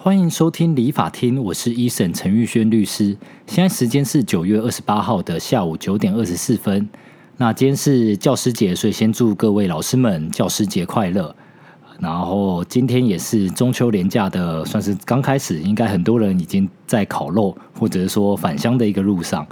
欢迎收听理法厅，我是一审陈玉轩律师。现在时间是九月二十八号的下午九点二十四分。那今天是教师节，所以先祝各位老师们教师节快乐。然后今天也是中秋连假的，算是刚开始，应该很多人已经在烤肉，或者是说返乡的一个路上。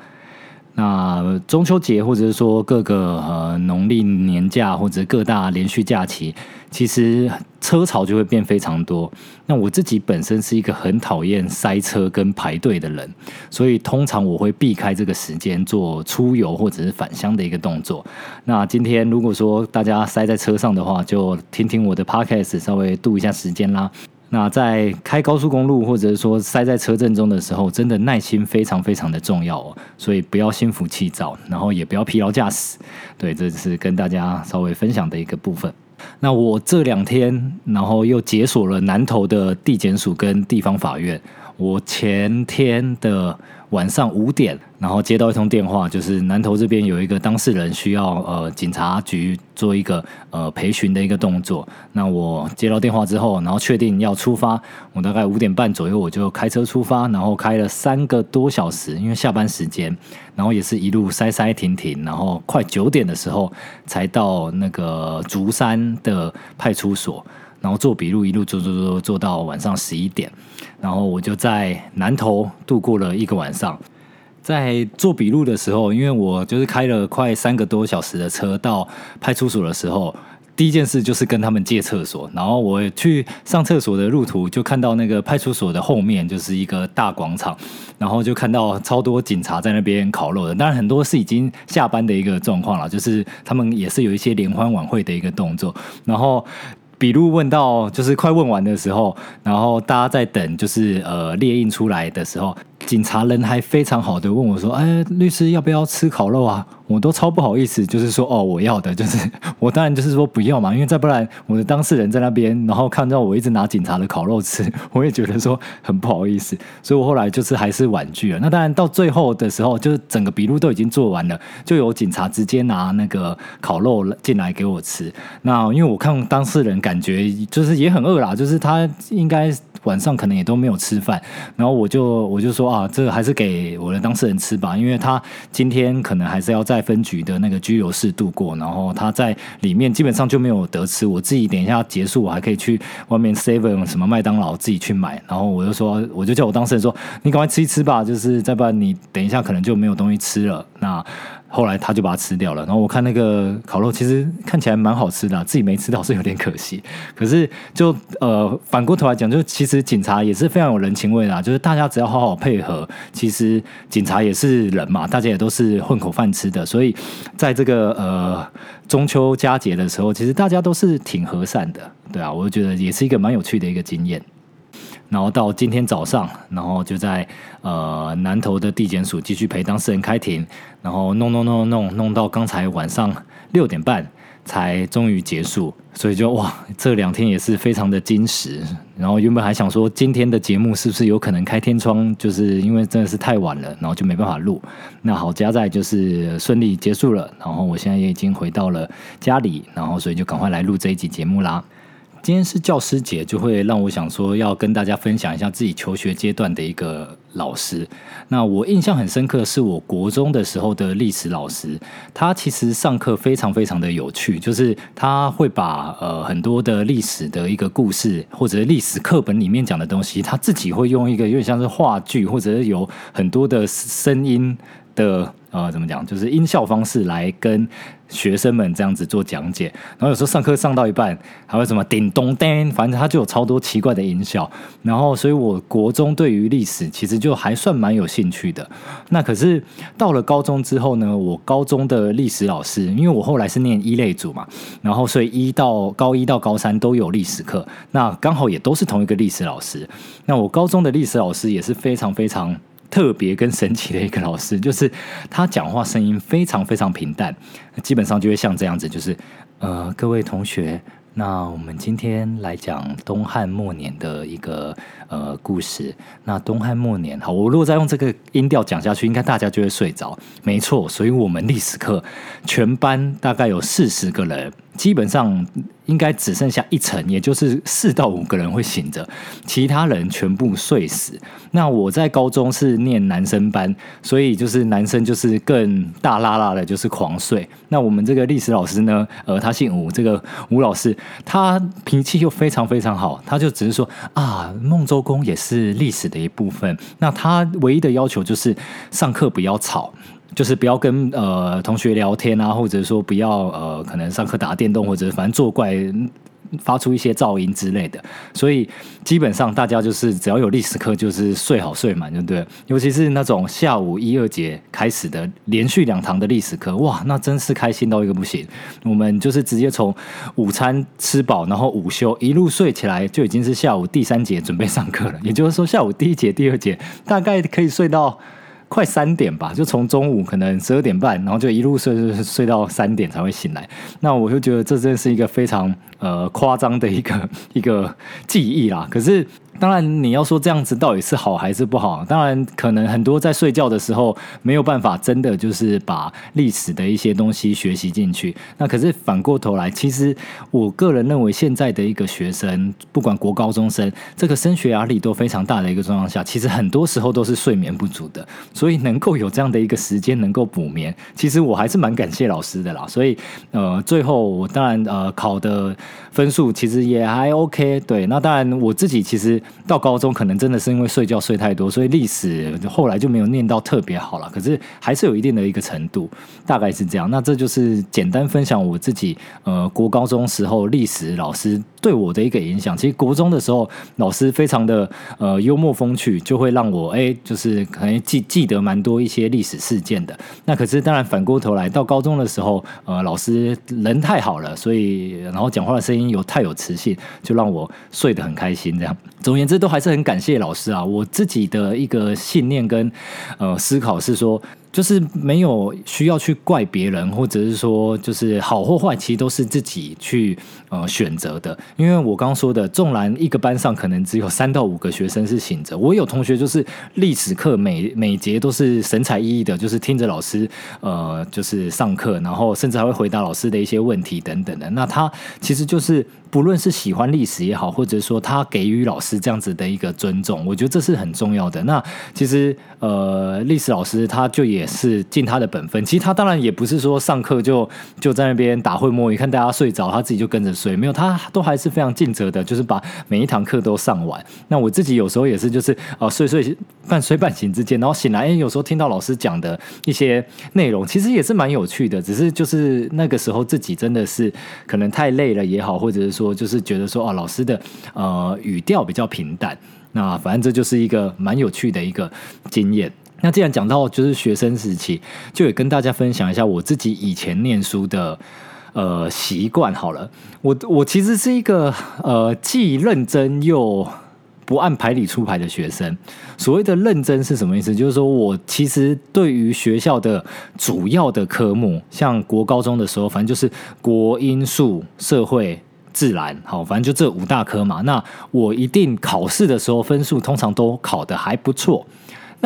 那中秋节，或者是说各个呃农历年假，或者各大连续假期，其实车潮就会变非常多。那我自己本身是一个很讨厌塞车跟排队的人，所以通常我会避开这个时间做出游或者是返乡的一个动作。那今天如果说大家塞在车上的话，就听听我的 podcast，稍微度一下时间啦。那在开高速公路或者是说塞在车阵中的时候，真的耐心非常非常的重要哦，所以不要心浮气躁，然后也不要疲劳驾驶。对，这是跟大家稍微分享的一个部分。那我这两天，然后又解锁了南投的地检署跟地方法院。我前天的。晚上五点，然后接到一通电话，就是南投这边有一个当事人需要呃警察局做一个呃培训的一个动作。那我接到电话之后，然后确定要出发，我大概五点半左右我就开车出发，然后开了三个多小时，因为下班时间，然后也是一路塞塞停停，然后快九点的时候才到那个竹山的派出所。然后做笔录，一路做做做做到晚上十一点，然后我就在南头度过了一个晚上。在做笔录的时候，因为我就是开了快三个多小时的车到派出所的时候，第一件事就是跟他们借厕所。然后我去上厕所的路途，就看到那个派出所的后面就是一个大广场，然后就看到超多警察在那边烤肉的。当然很多是已经下班的一个状况了，就是他们也是有一些联欢晚会的一个动作，然后。笔录问到就是快问完的时候，然后大家在等，就是呃列印出来的时候，警察人还非常好的问我说：“哎，律师要不要吃烤肉啊？”我都超不好意思，就是说哦，我要的，就是我当然就是说不要嘛，因为再不然我的当事人在那边，然后看到我一直拿警察的烤肉吃，我也觉得说很不好意思，所以我后来就是还是婉拒了。那当然到最后的时候，就是整个笔录都已经做完了，就有警察直接拿那个烤肉进来给我吃。那因为我看当事人感觉就是也很饿啦，就是他应该。晚上可能也都没有吃饭，然后我就我就说啊，啊这个还是给我的当事人吃吧，因为他今天可能还是要在分局的那个拘留室度过，然后他在里面基本上就没有得吃。我自己等一下结束，我还可以去外面 seven 什么麦当劳自己去买，然后我就说，我就叫我当事人说，你赶快吃一吃吧，就是再不然你等一下可能就没有东西吃了。那后来他就把它吃掉了，然后我看那个烤肉其实看起来蛮好吃的，自己没吃到是有点可惜。可是就呃反过头来讲，就其实警察也是非常有人情味的，就是大家只要好好配合，其实警察也是人嘛，大家也都是混口饭吃的，所以在这个呃中秋佳节的时候，其实大家都是挺和善的，对啊，我觉得也是一个蛮有趣的一个经验。然后到今天早上，然后就在呃南投的地检署继续陪当事人开庭，然后弄弄弄弄弄到刚才晚上六点半才终于结束，所以就哇这两天也是非常的矜持。然后原本还想说今天的节目是不是有可能开天窗，就是因为真的是太晚了，然后就没办法录。那好加在就是顺利结束了，然后我现在也已经回到了家里，然后所以就赶快来录这一集节目啦。今天是教师节，就会让我想说要跟大家分享一下自己求学阶段的一个老师。那我印象很深刻，是我国中的时候的历史老师，他其实上课非常非常的有趣，就是他会把呃很多的历史的一个故事，或者历史课本里面讲的东西，他自己会用一个有点像是话剧，或者是有很多的声音的。呃，怎么讲？就是音效方式来跟学生们这样子做讲解，然后有时候上课上到一半，还会什么叮咚叮，反正他就有超多奇怪的音效。然后，所以我国中对于历史其实就还算蛮有兴趣的。那可是到了高中之后呢，我高中的历史老师，因为我后来是念一类组嘛，然后所以一到高一到高三都有历史课，那刚好也都是同一个历史老师。那我高中的历史老师也是非常非常。特别跟神奇的一个老师，就是他讲话声音非常非常平淡，基本上就会像这样子，就是呃，各位同学，那我们今天来讲东汉末年的一个呃故事。那东汉末年，好，我如果再用这个音调讲下去，应该大家就会睡着。没错，所以我们历史课全班大概有四十个人。基本上应该只剩下一层，也就是四到五个人会醒着，其他人全部睡死。那我在高中是念男生班，所以就是男生就是更大拉拉的，就是狂睡。那我们这个历史老师呢，呃，他姓吴，这个吴老师，他脾气又非常非常好，他就只是说啊，孟周公也是历史的一部分。那他唯一的要求就是上课不要吵。就是不要跟呃同学聊天啊，或者说不要呃可能上课打电动或者反正作怪发出一些噪音之类的。所以基本上大家就是只要有历史课就是睡好睡满，对不对？尤其是那种下午一二节开始的连续两堂的历史课，哇，那真是开心到一个不行。我们就是直接从午餐吃饱，然后午休一路睡起来，就已经是下午第三节准备上课了。也就是说，下午第一节、第二节大概可以睡到。快三点吧，就从中午可能十二点半，然后就一路睡睡睡到三点才会醒来。那我就觉得这真是一个非常呃夸张的一个一个记忆啦。可是。当然，你要说这样子到底是好还是不好？当然，可能很多在睡觉的时候没有办法真的就是把历史的一些东西学习进去。那可是反过头来，其实我个人认为，现在的一个学生，不管国高中生，这个升学压力都非常大的一个状况下，其实很多时候都是睡眠不足的。所以能够有这样的一个时间能够补眠，其实我还是蛮感谢老师的啦。所以呃，最后我当然呃考的分数其实也还 OK。对，那当然我自己其实。到高中可能真的是因为睡觉睡太多，所以历史后来就没有念到特别好了。可是还是有一定的一个程度，大概是这样。那这就是简单分享我自己呃国高中时候历史老师对我的一个影响。其实国中的时候老师非常的呃幽默风趣，就会让我哎就是可能记记得蛮多一些历史事件的。那可是当然反过头来到高中的时候，呃老师人太好了，所以然后讲话的声音有太有磁性，就让我睡得很开心这样。总而言之，都还是很感谢老师啊！我自己的一个信念跟呃思考是说。就是没有需要去怪别人，或者是说，就是好或坏，其实都是自己去呃选择的。因为我刚刚说的，纵然一个班上可能只有三到五个学生是醒着，我有同学就是历史课每每节都是神采奕奕的，就是听着老师呃就是上课，然后甚至还会回答老师的一些问题等等的。那他其实就是不论是喜欢历史也好，或者说他给予老师这样子的一个尊重，我觉得这是很重要的。那其实呃历史老师他就也。是尽他的本分，其实他当然也不是说上课就就在那边打会摸，鱼看大家睡着，他自己就跟着睡，没有，他都还是非常尽责的，就是把每一堂课都上完。那我自己有时候也是，就是啊睡睡半睡半醒之间，然后醒来，哎，有时候听到老师讲的一些内容，其实也是蛮有趣的，只是就是那个时候自己真的是可能太累了也好，或者是说就是觉得说哦老师的呃语调比较平淡，那反正这就是一个蛮有趣的一个经验。那既然讲到就是学生时期，就也跟大家分享一下我自己以前念书的呃习惯好了。我我其实是一个呃既认真又不按牌理出牌的学生。所谓的认真是什么意思？就是说我其实对于学校的主要的科目，像国高中的时候，反正就是国英数社会自然，好，反正就这五大科嘛。那我一定考试的时候分数通常都考得还不错。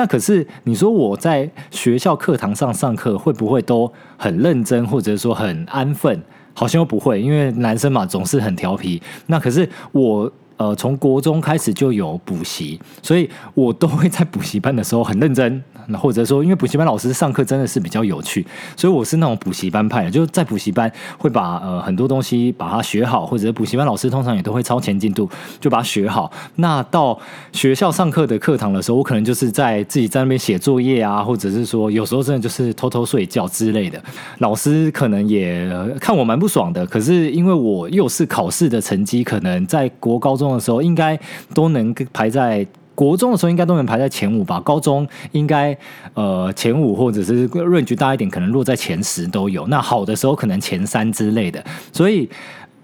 那可是你说我在学校课堂上上课会不会都很认真，或者说很安分？好像又不会，因为男生嘛总是很调皮。那可是我。呃，从国中开始就有补习，所以我都会在补习班的时候很认真，或者说，因为补习班老师上课真的是比较有趣，所以我是那种补习班派的，就在补习班会把呃很多东西把它学好，或者补习班老师通常也都会超前进度，就把它学好。那到学校上课的课堂的时候，我可能就是在自己在那边写作业啊，或者是说有时候真的就是偷偷睡觉之类的，老师可能也看我蛮不爽的。可是因为我又是考试的成绩，可能在国高中。的时候应该都能排在国中的时候应该都能排在前五吧，高中应该呃前五或者是论据大一点，可能落在前十都有。那好的时候可能前三之类的，所以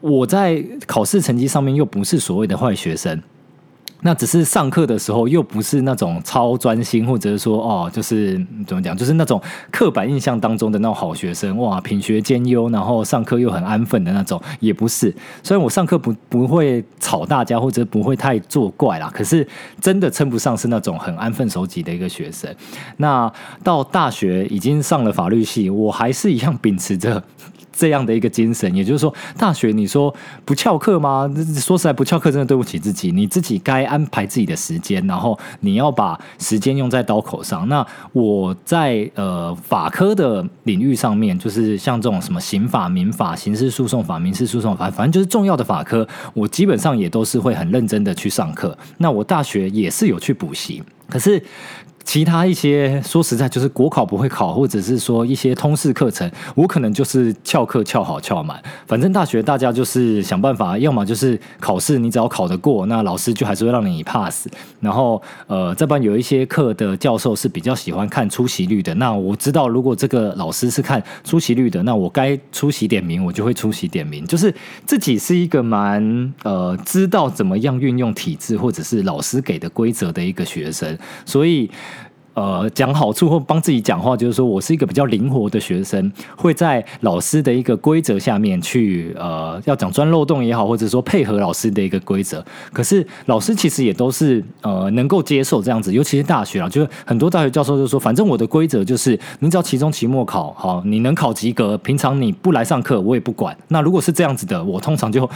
我在考试成绩上面又不是所谓的坏学生。那只是上课的时候，又不是那种超专心，或者是说哦，就是怎么讲，就是那种刻板印象当中的那种好学生，哇，品学兼优，然后上课又很安分的那种，也不是。虽然我上课不不会吵大家，或者不会太作怪啦，可是真的称不上是那种很安分守己的一个学生。那到大学已经上了法律系，我还是一样秉持着。这样的一个精神。也就是说，大学你说不翘课吗？说实在不翘课，真的对不起自己。你自己该安排自己的时间，然后你要把时间用在刀口上。那我在呃法科的领域上面，就是像这种什么刑法、民法、刑事诉讼法、民事诉讼法，反正就是重要的法科，我基本上也都是会很认真的去上课。那我大学也是有去补习，可是。其他一些说实在就是国考不会考，或者是说一些通识课程，我可能就是翘课翘好翘满。反正大学大家就是想办法，要么就是考试，你只要考得过，那老师就还是会让你 pass。然后呃，这班有一些课的教授是比较喜欢看出席率的，那我知道如果这个老师是看出席率的，那我该出席点名，我就会出席点名。就是自己是一个蛮呃知道怎么样运用体制或者是老师给的规则的一个学生，所以。呃，讲好处或帮自己讲话，就是说我是一个比较灵活的学生，会在老师的一个规则下面去，呃，要讲钻漏洞也好，或者说配合老师的一个规则。可是老师其实也都是呃能够接受这样子，尤其是大学啊，就是很多大学教授就说，反正我的规则就是，你只要期中、期末考好，你能考及格，平常你不来上课我也不管。那如果是这样子的，我通常就。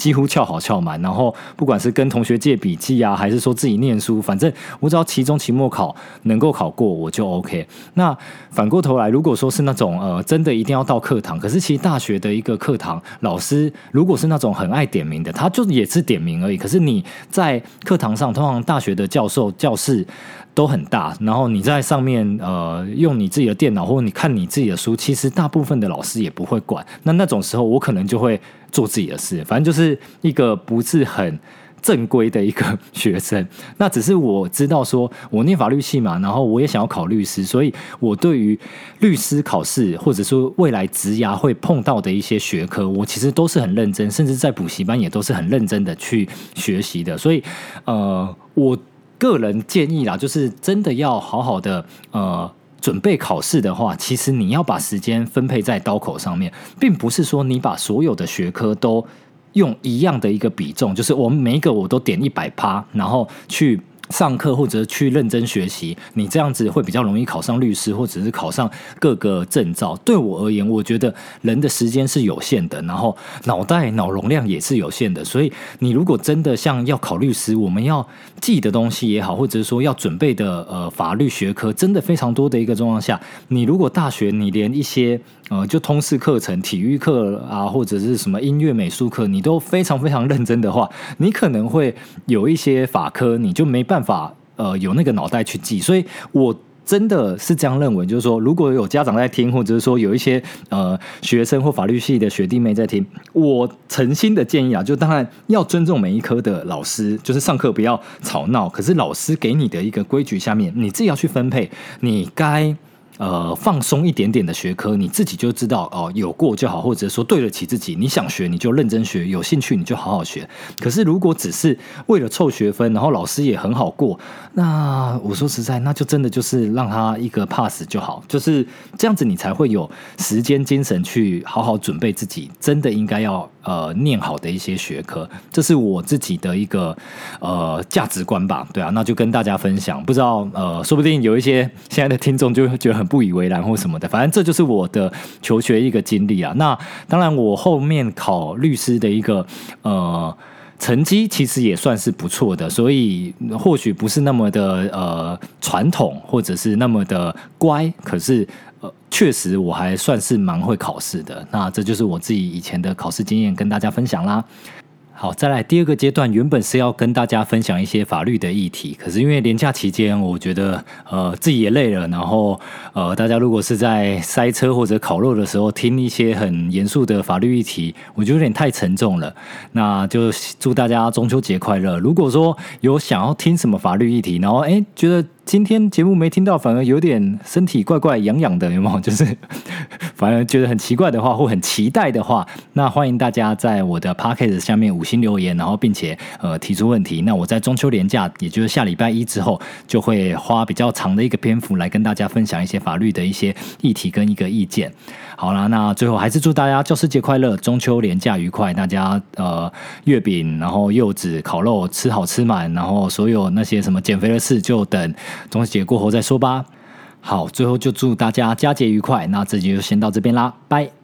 几乎翘好翘满，然后不管是跟同学借笔记啊，还是说自己念书，反正我只要期中、期末考能够考过，我就 OK。那反过头来，如果说是那种呃，真的一定要到课堂，可是其实大学的一个课堂老师，如果是那种很爱点名的，他就也是点名而已。可是你在课堂上，通常大学的教授教室。都很大，然后你在上面呃用你自己的电脑或者你看你自己的书，其实大部分的老师也不会管。那那种时候，我可能就会做自己的事，反正就是一个不是很正规的一个学生。那只是我知道说，我念法律系嘛，然后我也想要考律师，所以我对于律师考试或者说未来职涯会碰到的一些学科，我其实都是很认真，甚至在补习班也都是很认真的去学习的。所以呃，我。个人建议啦，就是真的要好好的呃准备考试的话，其实你要把时间分配在刀口上面，并不是说你把所有的学科都用一样的一个比重，就是我们每一个我都点一百趴，然后去。上课或者去认真学习，你这样子会比较容易考上律师，或者是考上各个证照。对我而言，我觉得人的时间是有限的，然后脑袋脑容量也是有限的。所以，你如果真的像要考律师，我们要记的东西也好，或者是说要准备的呃法律学科，真的非常多的一个状况下，你如果大学你连一些呃就通识课程、体育课啊，或者是什么音乐美术课，你都非常非常认真的话，你可能会有一些法科你就没办法法。呃有那个脑袋去记，所以我真的是这样认为，就是说，如果有家长在听，或者是说有一些呃学生或法律系的学弟妹在听，我诚心的建议啊，就当然要尊重每一科的老师，就是上课不要吵闹。可是老师给你的一个规矩下面，你自己要去分配，你该。呃，放松一点点的学科，你自己就知道哦，有过就好，或者说对得起自己。你想学，你就认真学；有兴趣，你就好好学。可是如果只是为了凑学分，然后老师也很好过，那我说实在，那就真的就是让他一个 pass 就好，就是这样子，你才会有时间精神去好好准备自己。真的应该要呃念好的一些学科，这是我自己的一个呃价值观吧。对啊，那就跟大家分享。不知道呃，说不定有一些现在的听众就会觉得很。不以为然或什么的，反正这就是我的求学一个经历啊。那当然，我后面考律师的一个呃成绩其实也算是不错的，所以或许不是那么的呃传统，或者是那么的乖，可是呃确实我还算是蛮会考试的。那这就是我自己以前的考试经验，跟大家分享啦。好，再来第二个阶段，原本是要跟大家分享一些法律的议题，可是因为年假期间，我觉得呃自己也累了，然后呃大家如果是在塞车或者烤肉的时候听一些很严肃的法律议题，我觉得有点太沉重了。那就祝大家中秋节快乐。如果说有想要听什么法律议题，然后哎觉得。今天节目没听到，反而有点身体怪怪痒痒的，有没有？就是反而觉得很奇怪的话，或很期待的话，那欢迎大家在我的 p o c k e t 下面五星留言，然后并且呃提出问题。那我在中秋连假，也就是下礼拜一之后，就会花比较长的一个篇幅来跟大家分享一些法律的一些议题跟一个意见。好啦，那最后还是祝大家教师节快乐，中秋连假愉快，大家呃月饼，然后柚子、烤肉吃好吃满，然后所有那些什么减肥的事就等中秋节过后再说吧。好，最后就祝大家佳节愉快，那这集就先到这边啦，拜。